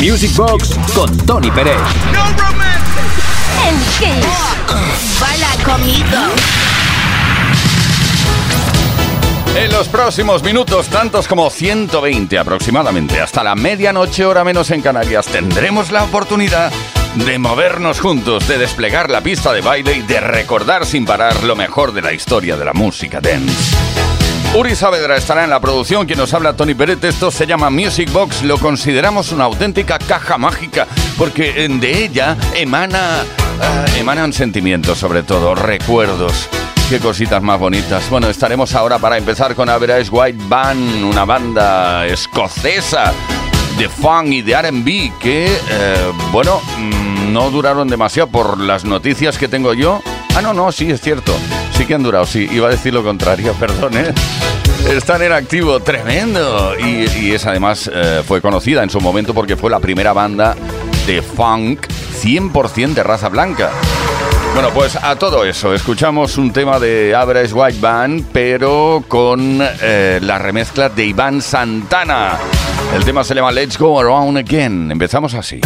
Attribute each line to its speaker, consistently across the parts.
Speaker 1: Music Box con Tony Pérez.
Speaker 2: No
Speaker 3: En Kiss. Baila conmigo.
Speaker 4: En los próximos minutos, tantos como 120 aproximadamente, hasta la medianoche hora menos en Canarias, tendremos la oportunidad de movernos juntos, de desplegar la pista de baile y de recordar sin parar lo mejor de la historia de la música dance. Uri Saavedra estará en la producción, quien nos habla Tony Peret. Esto se llama Music Box. Lo consideramos una auténtica caja mágica porque de ella emana, eh, emanan sentimientos, sobre todo recuerdos. Qué cositas más bonitas. Bueno, estaremos ahora para empezar con Average White Band, una banda escocesa de funk y de RB que, eh, bueno, mm, no duraron demasiado por las noticias que tengo yo. Ah, no, no, sí, es cierto. Sí que han durado, sí. Iba a decir lo contrario, perdón, ¿eh? Están en activo, tremendo. Y, y es además, eh, fue conocida en su momento porque fue la primera banda de funk 100% de raza blanca. Bueno, pues a todo eso, escuchamos un tema de Average White Band, pero con eh, la remezcla de Iván Santana. El tema se llama Let's Go Around Again. Empezamos así.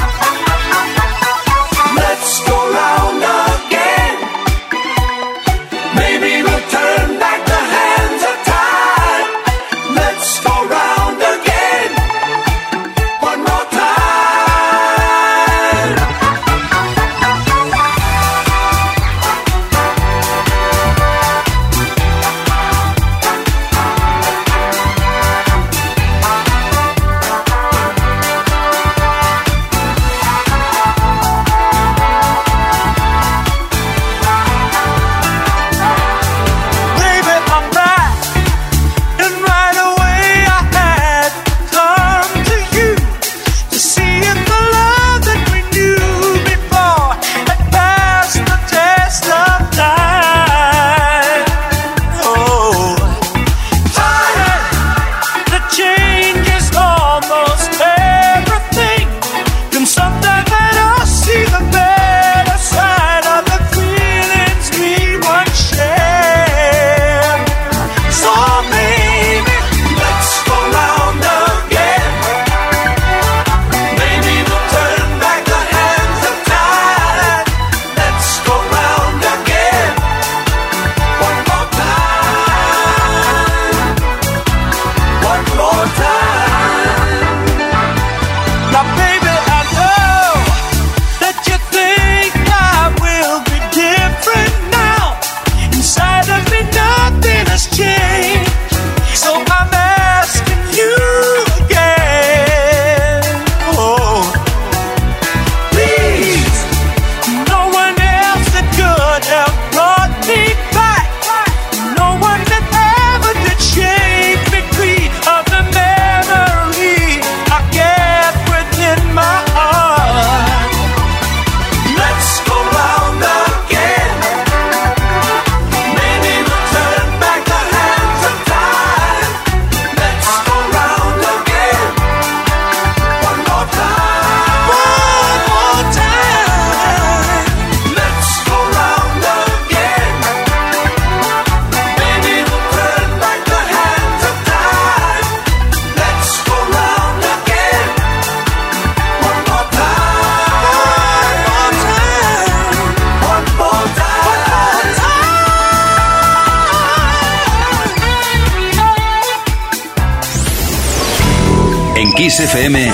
Speaker 1: En Kiss FM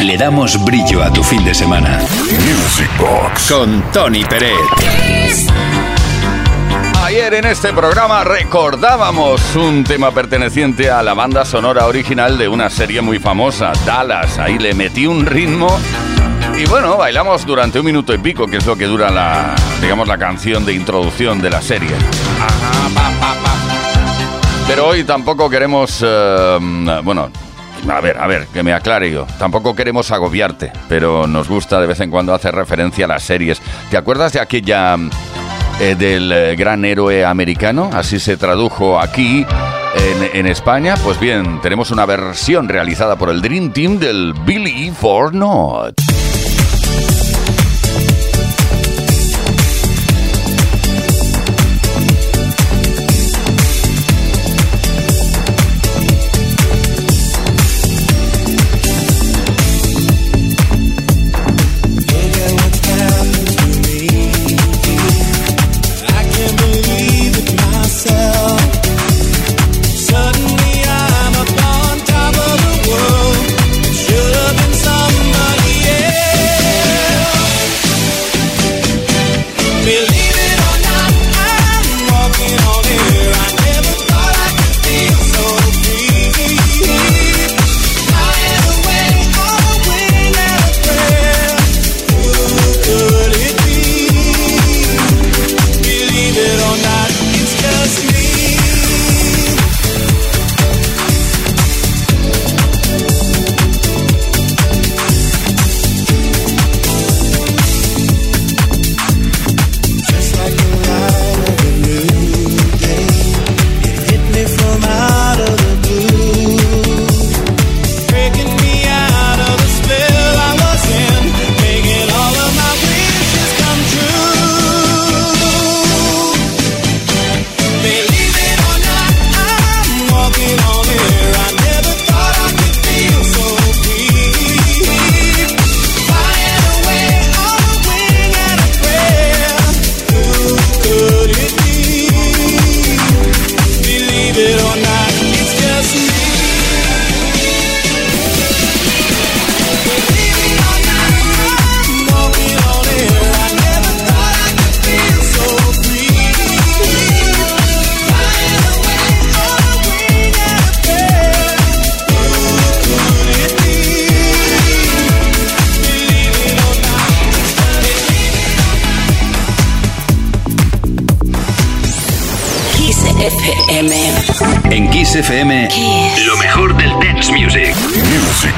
Speaker 1: le damos brillo a tu fin de semana.
Speaker 5: Music Box.
Speaker 1: Con Tony Pérez.
Speaker 4: Ayer en este programa recordábamos un tema perteneciente a la banda sonora original de una serie muy famosa, Dallas. Ahí le metí un ritmo y bueno, bailamos durante un minuto y pico, que es lo que dura la, digamos, la canción de introducción de la serie. Pero hoy tampoco queremos, eh, bueno, a ver, a ver, que me aclare yo. Tampoco queremos agobiarte, pero nos gusta de vez en cuando hacer referencia a las series. ¿Te acuerdas de aquella eh, del eh, gran héroe americano? Así se tradujo aquí en, en España. Pues bien, tenemos una versión realizada por el Dream Team del Believe or Not.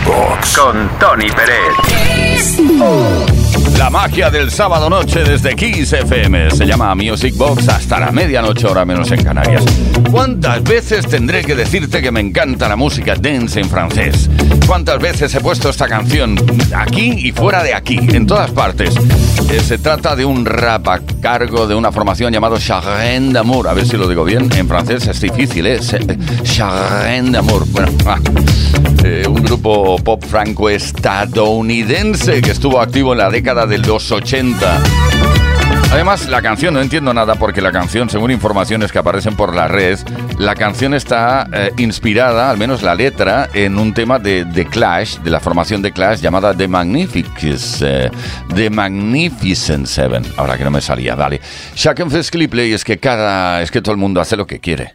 Speaker 6: Box.
Speaker 5: Con Tony Pérez.
Speaker 4: La magia del sábado noche desde Kiss FM se llama Music Box hasta la medianoche, hora menos en Canarias. ¿Cuántas veces tendré que decirte que me encanta la música dance en francés? ¿Cuántas veces he puesto esta canción aquí y fuera de aquí, en todas partes? Eh, se trata de un rap a cargo de una formación llamado Chagrin d'Amour. A ver si lo digo bien, en francés es difícil, ¿eh? Chagrin d'Amour. Bueno, ah. Eh, un grupo pop franco-estadounidense que estuvo activo en la década de los 80. Además, la canción, no entiendo nada porque la canción, según informaciones que aparecen por la red, la canción está eh, inspirada, al menos la letra, en un tema de The Clash, de la formación de Clash llamada The Magnificent, eh, The Magnificent Seven. Ahora que no me salía, qu'il plaît, y es que cada, es que todo el mundo hace lo que quiere.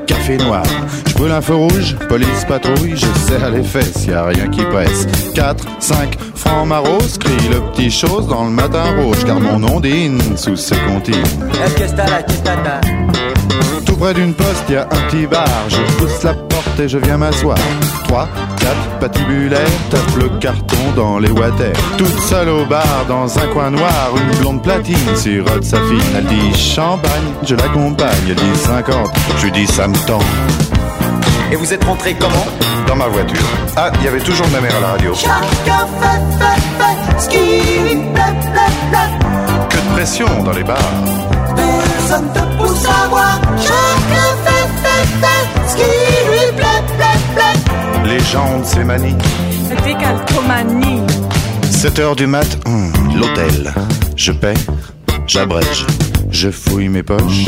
Speaker 2: Je brûle un feu rouge, police patrouille, je serre les fesses, y a rien qui presse. 4, 5, francs maros, crie le petit chose dans le matin rouge, car mon ondine sous ses comptines. Près d'une poste, y a un petit bar. Je pousse la porte et je viens m'asseoir. 3, 4, patibulaire, tape le carton dans les water. Toute seule au bar, dans un coin noir, une blonde platine sirote sa fille. Elle dit champagne, je l'accompagne. Elle dit 50, je lui dis ça me tend.
Speaker 7: Et vous êtes rentré comment?
Speaker 2: Dans ma voiture. Ah, il y avait toujours ma mère à la radio.
Speaker 8: Chacun fait, fait, fait ce qui lui plaît, plaît, plaît.
Speaker 2: Que de pression dans les bars.
Speaker 8: Personne te pousse à voir.
Speaker 2: Légende, c'est manie.
Speaker 9: Décalcomanie.
Speaker 2: 7 heures du mat, hum, l'hôtel. Je paie, j'abrège, je fouille mes poches.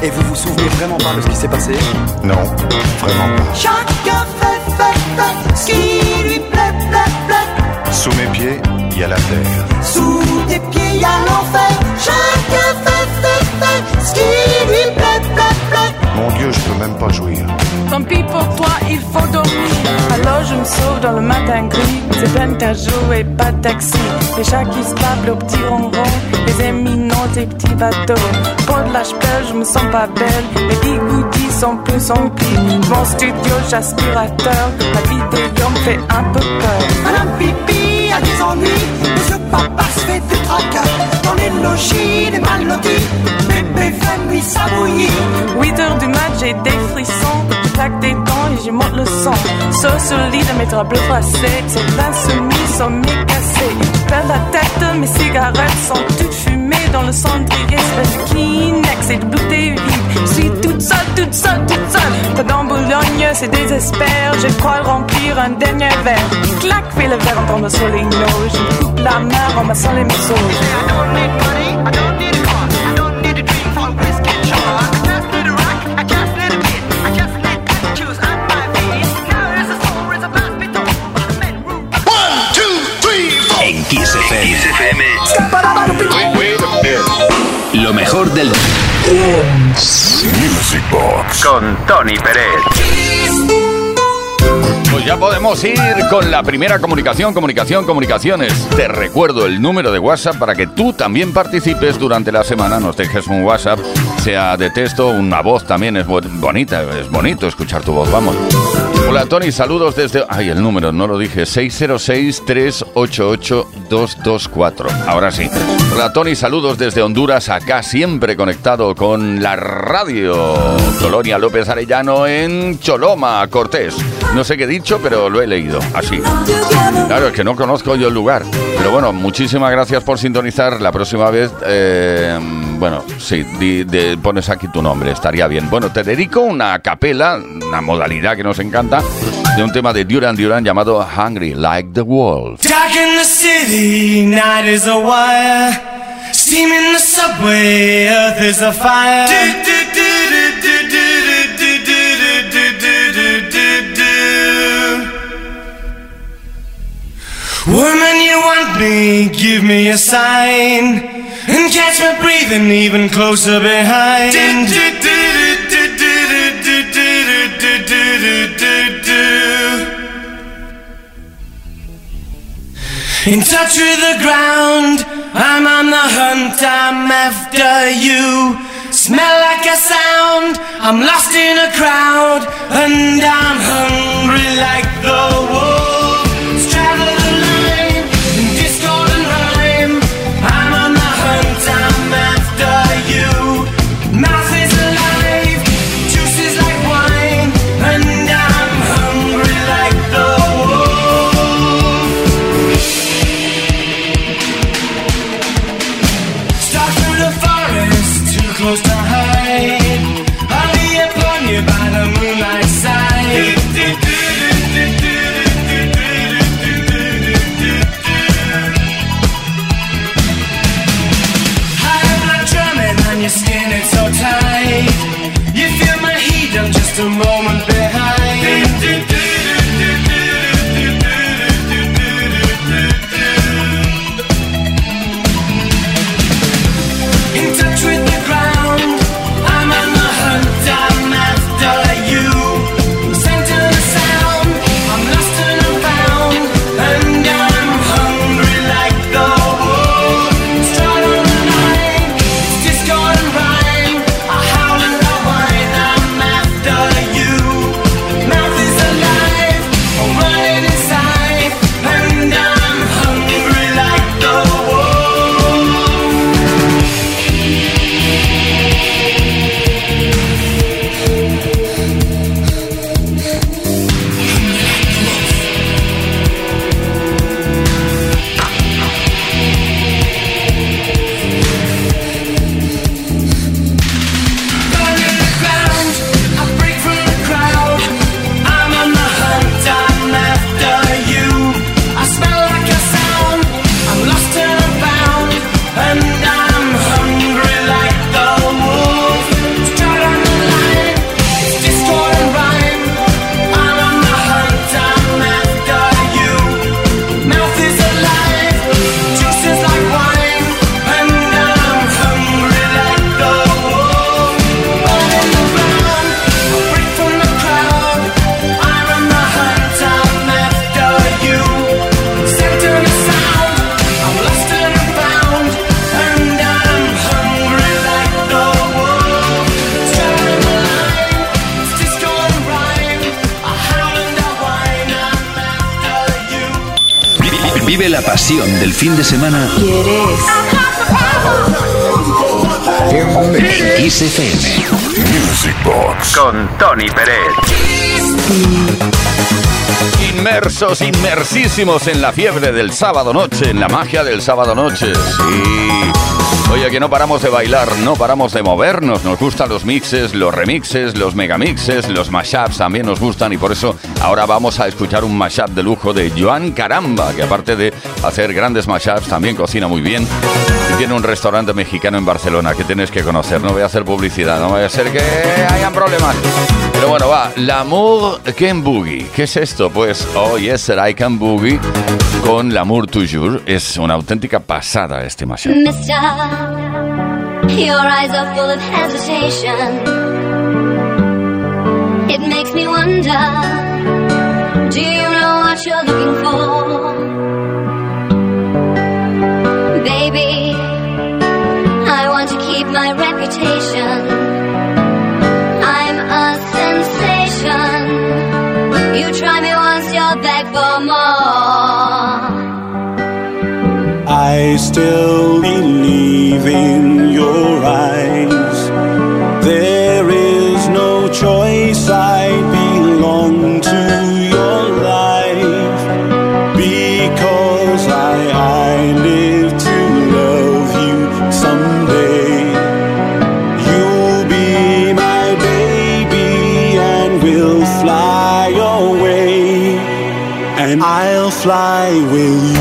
Speaker 7: Et vous vous souvenez vraiment pas de ce qui s'est passé
Speaker 2: Non, vraiment pas.
Speaker 8: Chacun fait, fait, fait ce qui lui plaît, plaît, plaît.
Speaker 2: Sous mes pieds, il y a la terre.
Speaker 8: Sous tes pieds, y a l'enfer. Chacun fait, fait, fait ce qui lui plaît.
Speaker 2: Mon Dieu, je peux même pas jouir.
Speaker 9: Tant pis pour toi, il faut dormir. Alors je me sauve dans le matin gris. C'est peine qu'à jouer, pas de taxi. Les chats qui se au petit ronron. Les éminents des petits bateaux. Pour de l'âge je me sens pas belle. Les bigoudis sont plus emplis. Mon studio, j'aspirateur. La vidéo me fait un peu peur.
Speaker 8: Madame Pipi a des ennuis. Monsieur Papa se fait du tracas. Dans les logis, les mal lotis. Bébé fait nuit s'abouillir.
Speaker 9: 8 heures du mat, j'ai des frissons. Je claque des dents et j'y monte le son. Sauf sur le lit de mes draps bleus froissés. C'est l'insoumis, sommeil cassé. Je perds la tête, mes cigarettes sont toutes fumées dans le cendrier. Espèce de Kleenex et de bouteilles vides toute seule, toute seule, toute seule. Pas dans Boulogne, c'est désespère. Je crois remplir un dernier verre. Clac, fais le verre en tombant sur les nôtres. Je coupe la mer en massant les morceaux. XFM.
Speaker 1: Lo mejor del...
Speaker 5: Music Box.
Speaker 1: con Tony Pérez.
Speaker 4: Pues ya podemos ir con la primera comunicación, comunicación, comunicaciones. Te recuerdo el número de WhatsApp para que tú también participes durante la semana. Nos dejes un WhatsApp, sea de texto, una voz también es bonita, es bonito escuchar tu voz, vamos. Hola Tony, saludos desde... Ay, el número, no lo dije, 606-388-224. Ahora sí. Hola Tony, saludos desde Honduras, acá siempre conectado con la radio. Colonia López Arellano en Choloma, Cortés. No sé qué he dicho, pero lo he leído, así. Claro, es que no conozco yo el lugar. Pero bueno, muchísimas gracias por sintonizar. La próxima vez, eh, bueno, sí, di- de- pones aquí tu nombre, estaría bien. Bueno, te dedico una capela, una modalidad que nos encanta, de un tema de Duran Duran llamado Hungry Like the Wolf.
Speaker 10: Dark in the city, night is a wire. Steam in the subway, earth is a fire. Woman, you want me, give me a sign. And catch me breathing even closer behind. In touch with the ground, I'm on the hunt, I'm after you. Smell like a sound, I'm lost in a crowd, and I'm hungry like the wolves.
Speaker 1: Del fin de semana en Kiss FM.
Speaker 5: Music Box.
Speaker 1: Con Tony Pérez.
Speaker 4: Inmersos, inmersísimos en la fiebre del sábado noche, en la magia del sábado noche. Sí. Oye, que no paramos de bailar, no paramos de movernos. Nos gustan los mixes, los remixes, los megamixes, los mashups también nos gustan y por eso ahora vamos a escuchar un mashup de lujo de Joan Caramba, que aparte de hacer grandes mashups, también cocina muy bien. Y tiene un restaurante mexicano en Barcelona que tienes que conocer. No voy a hacer publicidad, no vaya a ser que hayan problemas. Pero bueno, va, L'amour can boogie. ¿Qué es esto? Pues, oh yes, I can boogie con L'amour toujours. Es una auténtica pasada este mashup.
Speaker 11: Mister, Your eyes are full of hesitation. It makes me wonder Do you know what you're looking for? Baby, I want to keep my reputation. You try me once, you'll beg for more.
Speaker 12: I still believe in your eyes. There fly with you.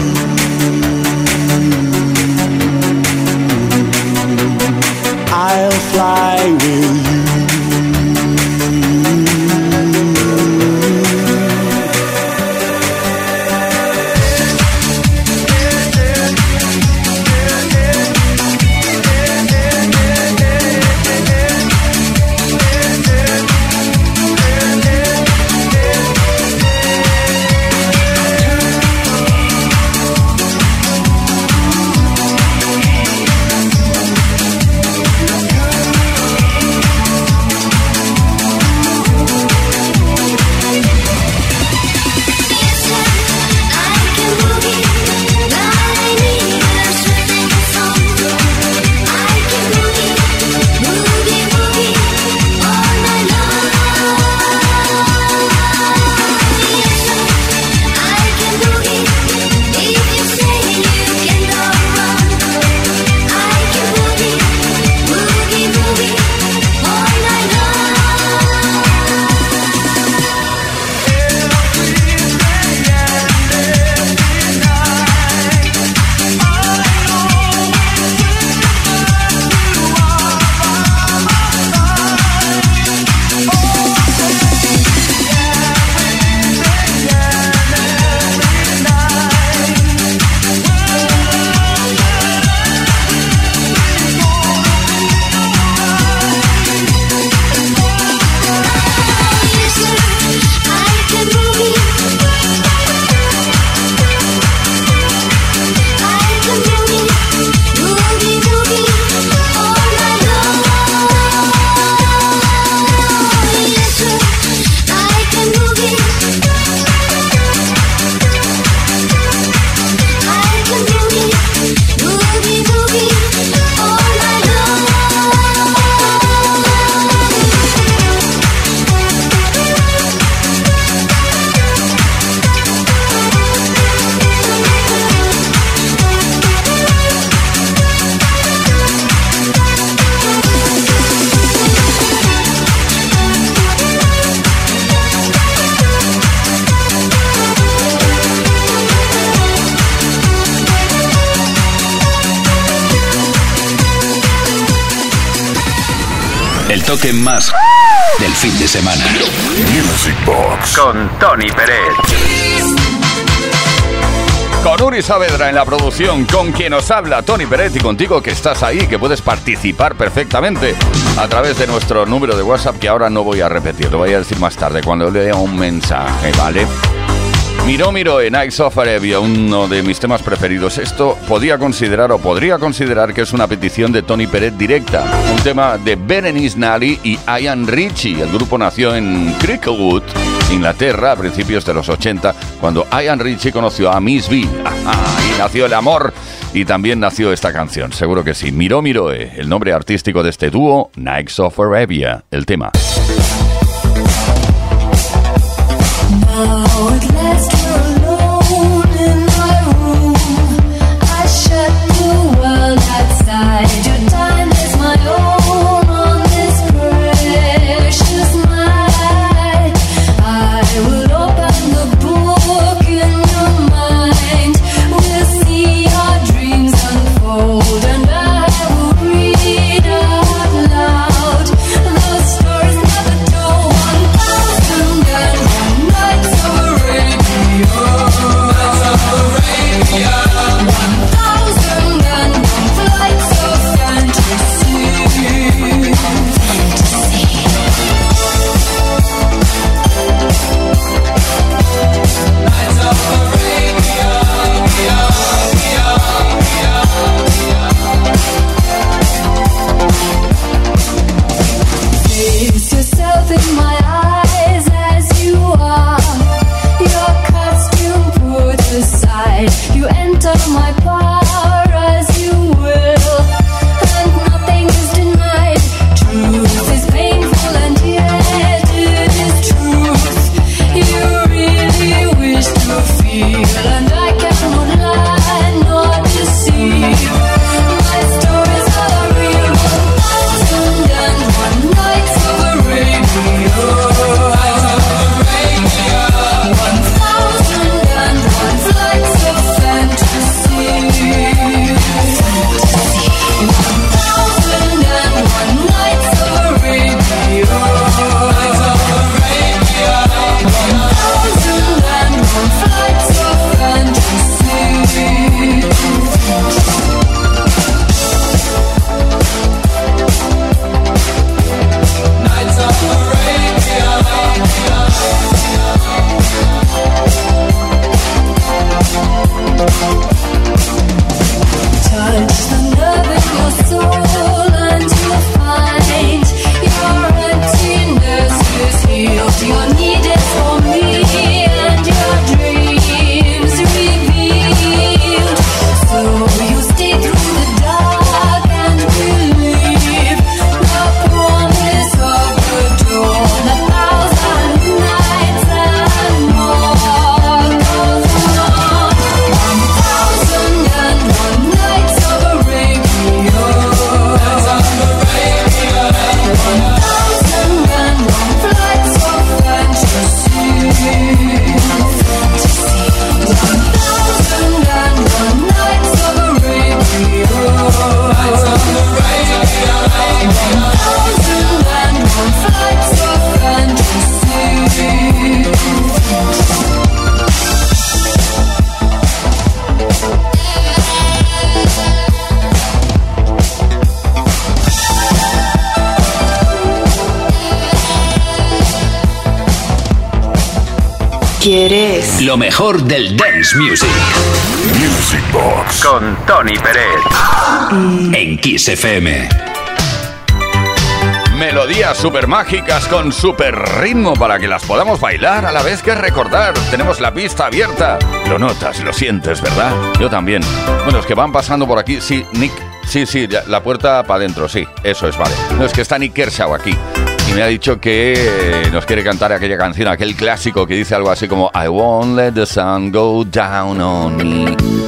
Speaker 4: En la producción, con quien nos habla Tony Pérez y contigo que estás ahí, que puedes participar perfectamente a través de nuestro número de WhatsApp que ahora no voy a repetir, lo voy a decir más tarde cuando lea un mensaje, ¿vale? Miró, miró en Nights of Arabia, uno de mis temas preferidos. Esto podía considerar o podría considerar que es una petición de Tony Pérez directa. Un tema de Berenice Nally y Ian Ritchie. El grupo nació en Cricklewood, Inglaterra, a principios de los 80, cuando Ian Ritchie conoció a Miss B. nació el amor y también nació esta canción. Seguro que sí. Miró, eh, el nombre artístico de este dúo, Nights of Arabia, el tema.
Speaker 1: Lo mejor del dance music.
Speaker 5: Music Box.
Speaker 1: Con Tony Pérez. En Kiss FM.
Speaker 4: Melodías super mágicas con super ritmo para que las podamos bailar a la vez que recordar. Tenemos la pista abierta. Lo notas, lo sientes, ¿verdad? Yo también. Bueno, es que van pasando por aquí. Sí, Nick. Sí, sí, la puerta para adentro, sí. Eso es, vale. No, es que está Nick Kershaw aquí. Y me ha dicho que eh, nos quiere cantar aquella canción, aquel clásico que dice algo así como I won't let the sun go down on me.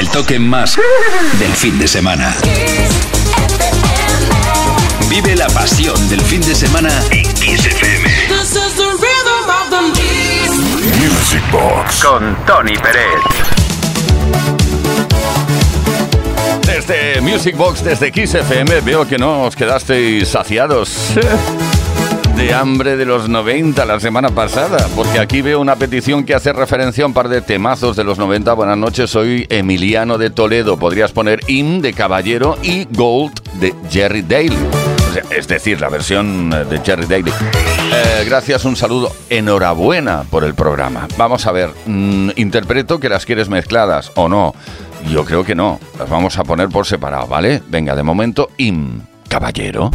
Speaker 1: El toque más del fin de semana. Vive la pasión del fin de semana en Kiss FM.
Speaker 13: This is the rhythm of the
Speaker 5: Music Box.
Speaker 1: Con Tony Pérez.
Speaker 4: Desde Music Box, desde Kiss FM, veo que no os quedasteis saciados de hambre de los 90 la semana pasada, porque aquí veo una petición que hace referencia a un par de temazos de los 90. Buenas noches, soy Emiliano de Toledo. Podrías poner In de Caballero y Gold de Jerry Daly. Es decir, la versión eh, de Jerry Daly. Eh, gracias, un saludo. Enhorabuena por el programa. Vamos a ver, mm, interpreto que las quieres mezcladas o no. Yo creo que no. Las vamos a poner por separado, ¿vale? Venga, de momento, In, Caballero.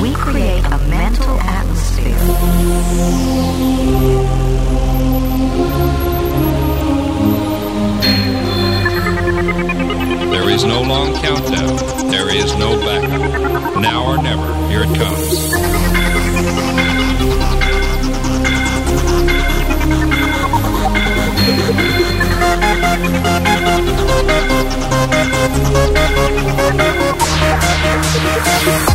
Speaker 14: We create a mental atmosphere.
Speaker 15: There is no long countdown. There is no backup. Now or never. Here it comes.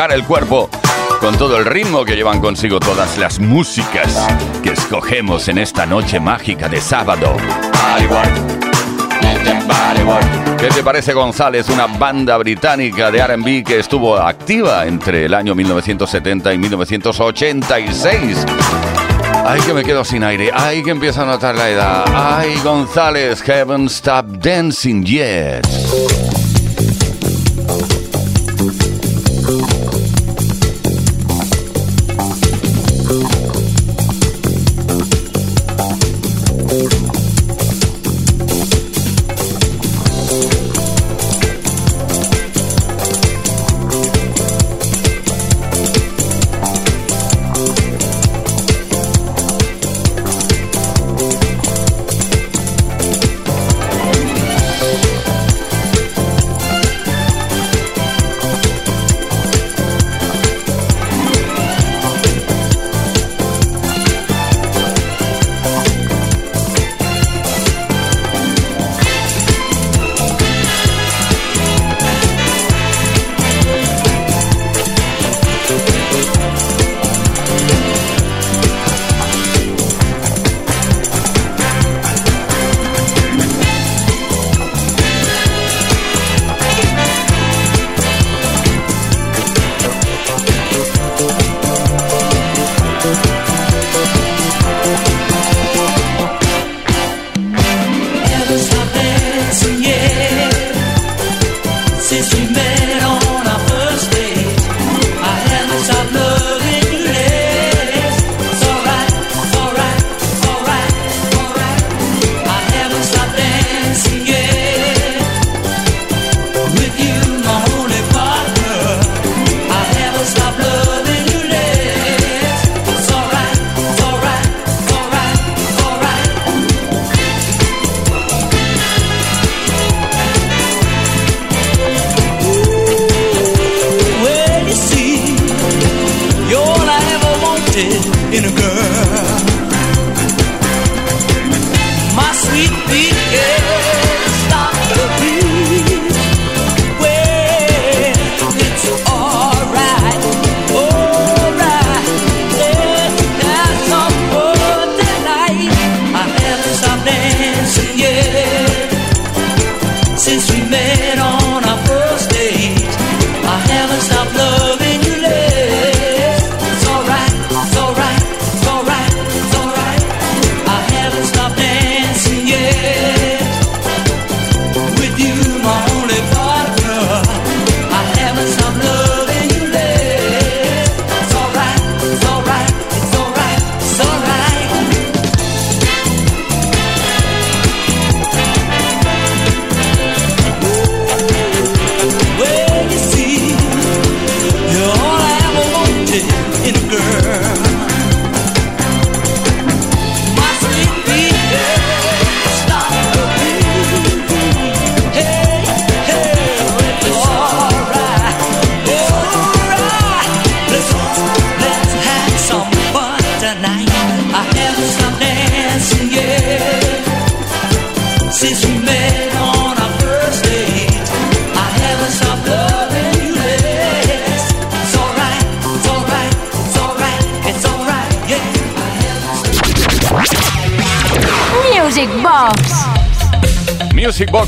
Speaker 4: a trabajar el cuerpo con todo el ritmo que llevan consigo todas las músicas que escogemos en esta noche mágica de sábado. ¿Qué te parece González? Una banda británica de RB que estuvo activa entre el año 1970 y 1986. Ay, que me quedo sin aire. Ay, que empiezo a notar la edad. Ay, González, haven't stopped dancing yet.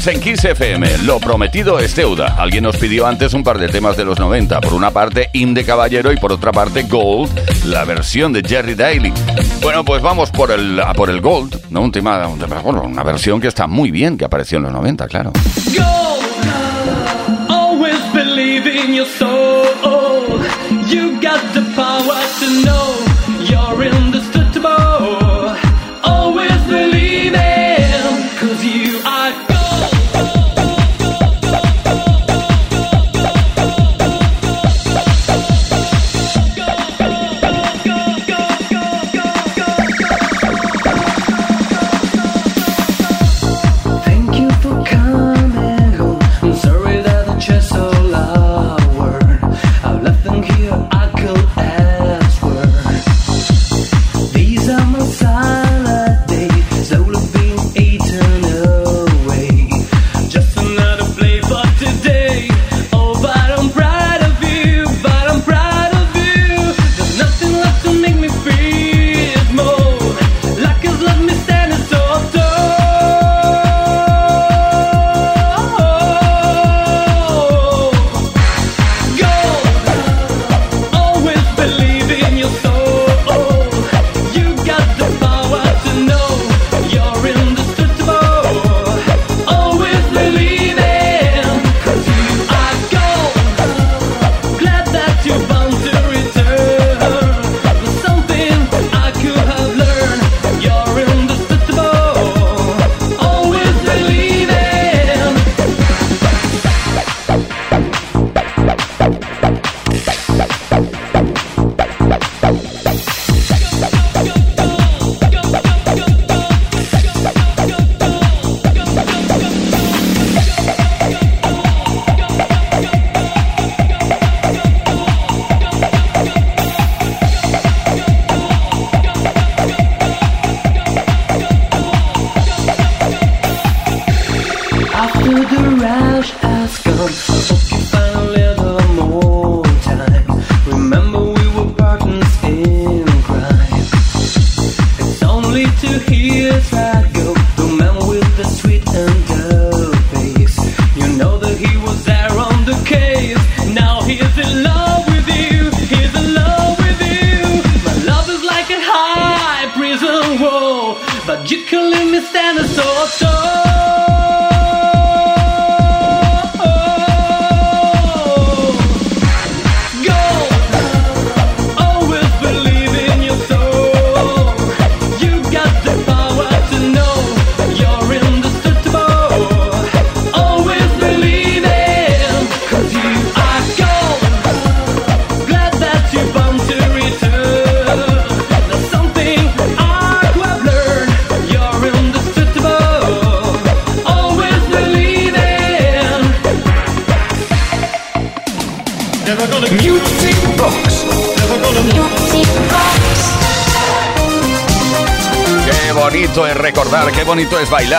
Speaker 16: Box
Speaker 4: en Kiss FM. Lo prometido es deuda. Alguien nos pidió antes un par de temas de los 90. Por una parte, In de Caballero y por otra parte, Gold, la versión de Jerry Daly. Bueno, pues vamos por el, por el Gold, ¿no? Un tema, bueno, una versión que está muy bien, que apareció en los 90, claro.
Speaker 10: Always believe in your soul. You got the power to know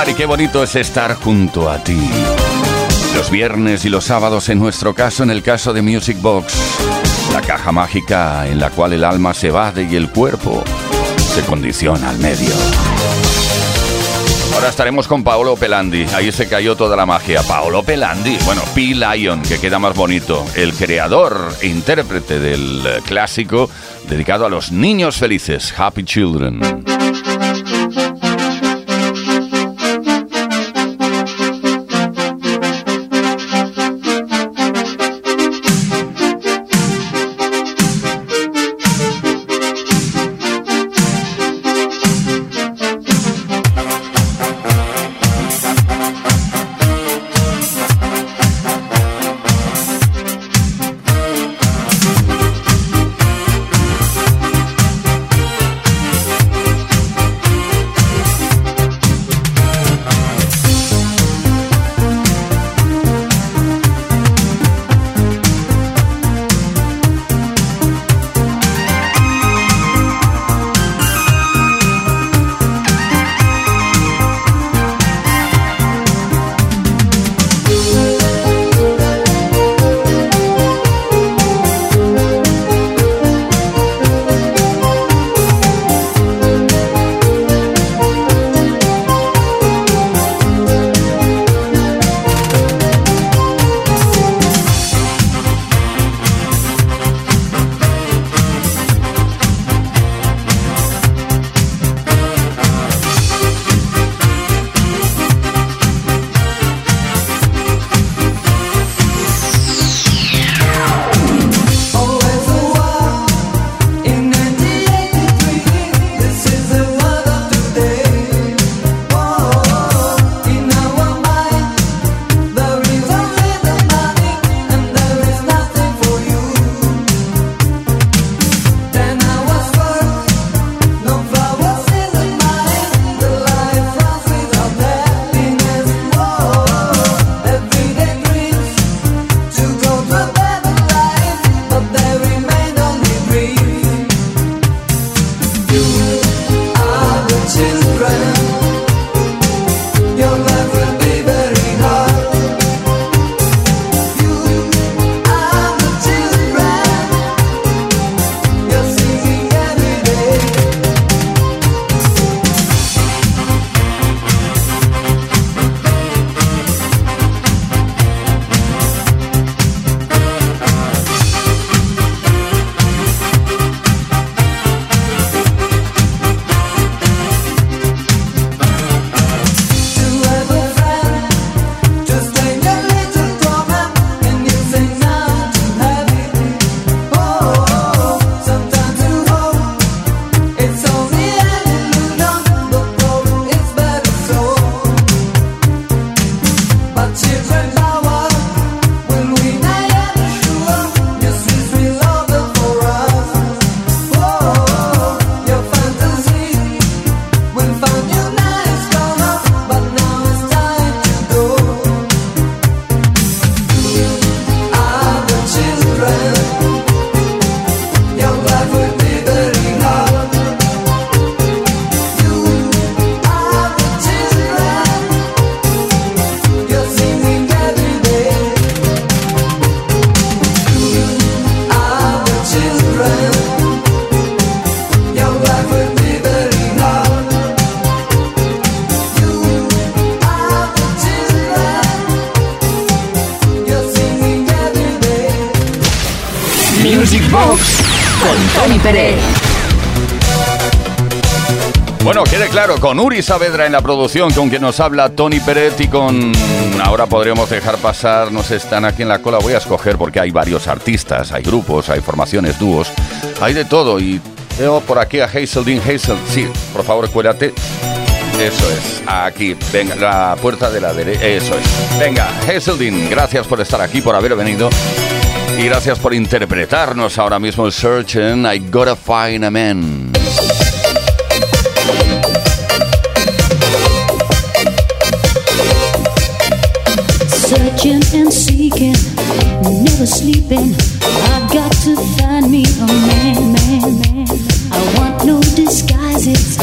Speaker 4: bonito es bailar y qué bonito es estar junto a ti. Los viernes y los sábados en nuestro caso, en el caso de Music Box, la caja mágica en la cual el alma se evade y el cuerpo se condiciona al medio. Ahora estaremos con Paolo Pelandi. Ahí se cayó toda la magia. Paolo Pelandi, bueno, P. Lion, que queda más bonito. El creador e intérprete del clásico dedicado a los niños felices, Happy Children. Bueno, quede claro, con Uri Saavedra en la producción, con quien nos habla Tony Peret y con... Ahora podríamos dejar pasar, nos están aquí en la cola, voy a escoger porque hay varios artistas, hay grupos, hay formaciones, dúos, hay de todo y veo por aquí a Hazeldin Hazel, sí, por favor cuélate. Eso es, aquí, venga, la puerta de la derecha, eso es. Venga, Hazeldin, gracias por estar aquí, por haber venido. Y gracias por interpretarnos ahora mismo el Search and I Gotta Find a Man.
Speaker 15: Never sleeping. I got to find me a man, man, man. I want no disguises,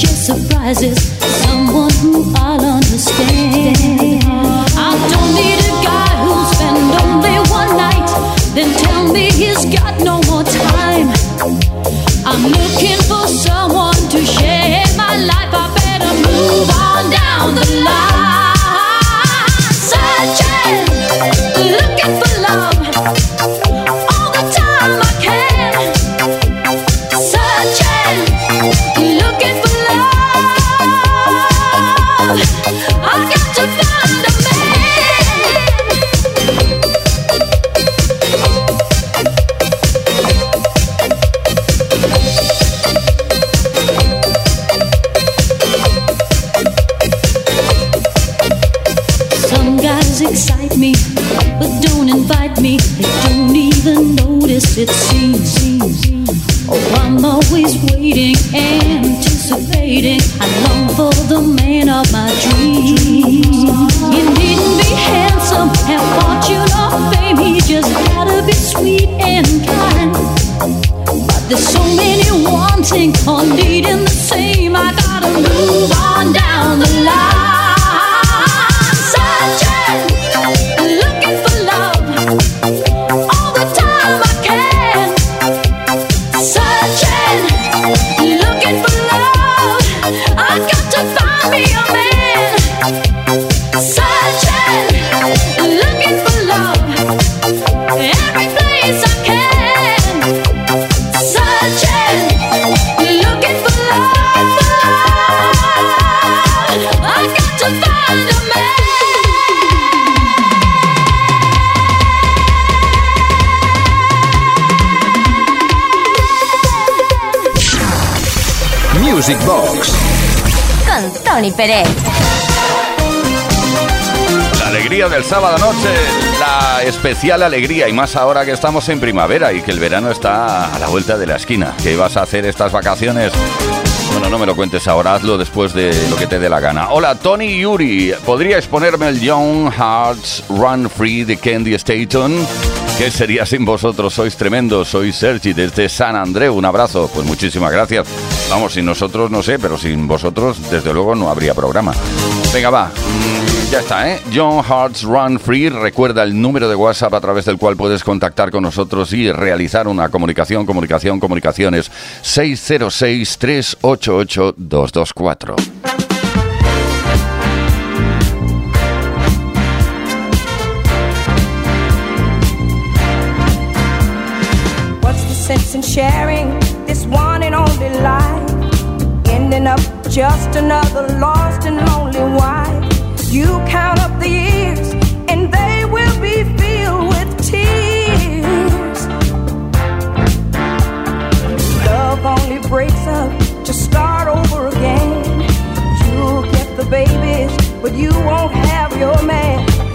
Speaker 15: just surprises. Someone who I'll understand.
Speaker 4: Especial alegría y más ahora que estamos en primavera y que el verano está a la vuelta de la esquina. ¿Qué vas a hacer estas vacaciones? Bueno, no me lo cuentes ahora, hazlo después de lo que te dé la gana. Hola, Tony Yuri. ¿Podríais ponerme el Young Hearts Run Free de Candy Staton? ¿Qué sería sin vosotros? Sois tremendos. Soy Sergi desde San Andreu. Un abrazo. Pues muchísimas gracias. Vamos, sin nosotros no sé, pero sin vosotros desde luego no habría programa. Venga, va. Ya está, ¿eh? Young Hearts Run Free. Recuerda el número de WhatsApp a través del cual puedes contactar con nosotros y realizar una comunicación, comunicación, comunicaciones. 606-388-224.
Speaker 13: What's the sense in sharing this one and only life? Ending up just another lost and lonely wife. But you won't have your man.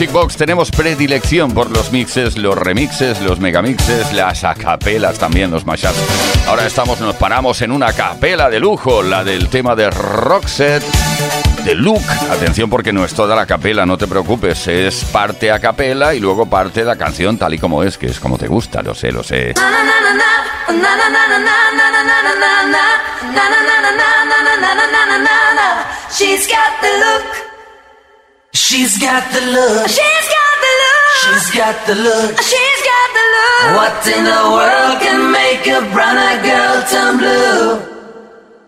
Speaker 3: Music
Speaker 4: tenemos predilección por los mixes, los remixes, los megamixes, las acapelas también, los mashups. Ahora estamos, nos paramos en una capela de lujo, la del tema de Roxette, de Luke. Atención porque no es toda la capela, no te preocupes, es parte a capela y luego parte de la canción tal y como es, que es como te gusta, lo sé, lo sé.
Speaker 17: She's got the look. She's got the look. She's got the look. She's got the look. What in the world can make a brown eyed girl turn blue?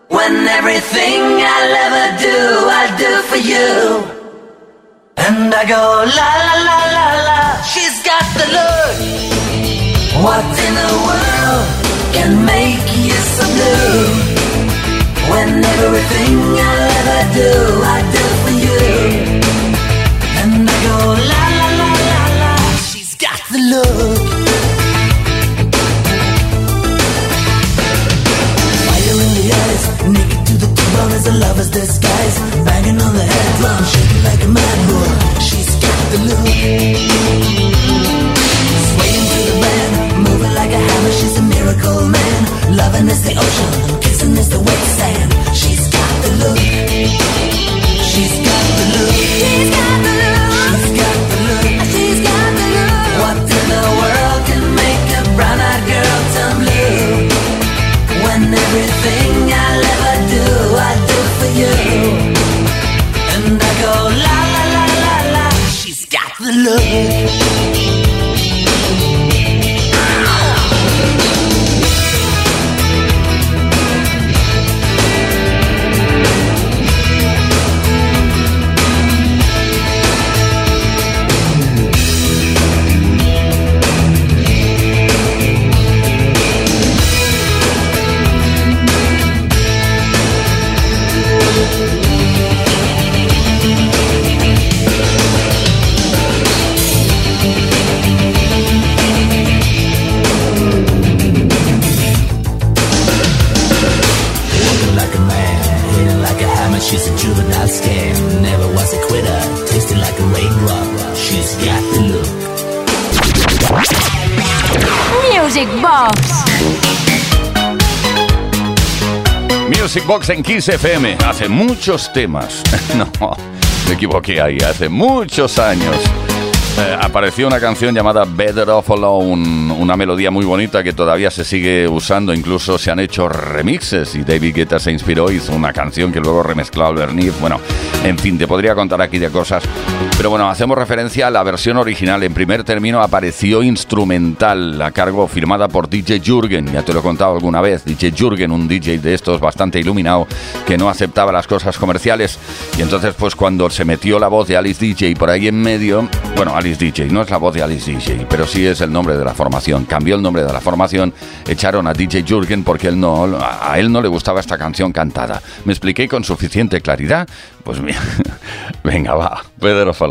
Speaker 17: When everything I'll ever do, I'll do for you. And I go la la la la la. She's got the look. What in the world can make you so blue? When everything I'll ever do, I do look. Fire in the eyes, naked to the bone as a lover's disguise. Banging on the head drum, shaking like a mad bull. She's got the look. Swaying through the band, moving like a hammer. She's a miracle man. Loving is the ocean, kissing is the wet sand. She's got the look. She's got the look. She's got the look.
Speaker 3: Music
Speaker 4: en Kiss FM. Hace muchos temas. No, me equivoqué ahí. Hace muchos años. Eh, apareció una canción llamada Better Off Alone, una melodía muy bonita que todavía se sigue usando, incluso se han hecho remixes y David Guetta se inspiró, hizo una canción que luego remezcló Albert. Bueno, en fin, te podría contar aquí de cosas, pero bueno, hacemos referencia a la versión original. En primer término apareció instrumental a cargo firmada por DJ Jürgen, ya te lo he contado alguna vez, DJ Jürgen, un DJ de estos bastante iluminado que no aceptaba las cosas comerciales y entonces pues cuando se metió la voz de Alice DJ por ahí en medio, bueno, Alice DJ, no es la voz de Alice DJ, pero sí es el nombre de la formación. Cambió el nombre de la formación, echaron a DJ Jürgen porque él no, a él no le gustaba esta canción cantada. ¿Me expliqué con suficiente claridad? Pues mira, venga, va, Better Off